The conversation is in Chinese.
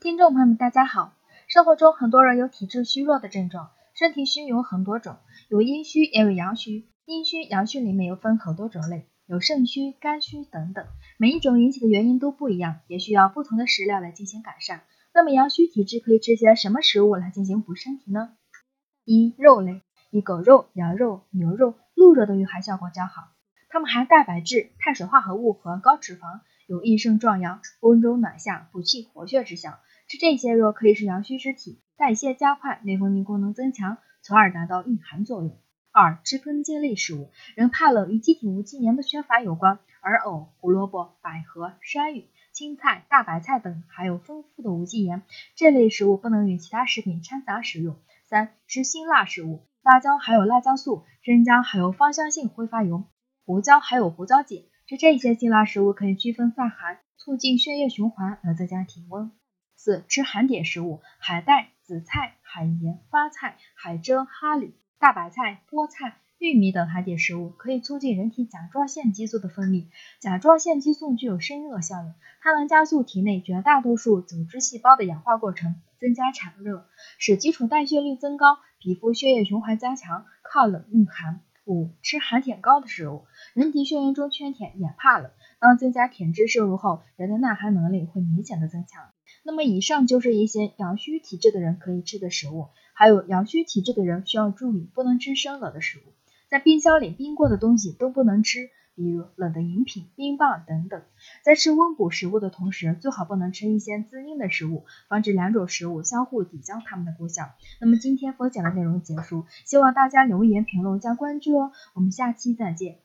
听众朋友们，大家好。生活中很多人有体质虚弱的症状，身体虚有很多种，有阴虚也有阳虚。阴虚、阳虚里面又分很多种类，有肾虚、肝虚等等，每一种引起的原因都不一样，也需要不同的食疗来进行改善。那么阳虚体质可以吃些什么食物来进行补身体呢？一、肉类，以狗肉、羊肉、牛肉、鹿肉的御寒效果较好，它们含蛋白质、碳水化合物和高脂肪。有益肾壮阳、温中暖下、补气活血之效。吃这些肉可以使阳虚之体代谢加快，内分泌功能增强，从而达到御寒作用。二、吃根茎类食物，人怕冷与机体无机盐的缺乏有关，而藕、胡萝卜、百合、山芋、青菜、大白菜等含有丰富的无机盐，这类食物不能与其他食品掺杂食用。三、吃辛辣食物，辣椒含有辣椒素，生姜含有芳香性挥发油，胡椒含有胡椒碱。吃这些辛辣食物可以祛风散寒，促进血液循环，而增加体温。四、吃寒点食物，海带、紫菜、海盐、花菜、海蜇、哈蠡、大白菜、菠菜、玉米等寒点食物，可以促进人体甲状腺激素的分泌。甲状腺激素具有生热效应，它能加速体内绝大多数组织细胞的氧化过程，增加产热，使基础代谢率增高，皮肤血液循环加强，抗冷御寒。五、吃含铁高的食物，人体血液中缺铁也怕冷，当增加铁质摄入后，人的耐寒能力会明显的增强。那么以上就是一些阳虚体质的人可以吃的食物，还有阳虚体质的人需要注意，不能吃生冷的食物，在冰箱里冰过的东西都不能吃。比如冷的饮品、冰棒等等，在吃温补食物的同时，最好不能吃一些滋阴的食物，防止两种食物相互抵消它们的功效。那么今天分享的内容结束，希望大家留言评论加关注哦，我们下期再见。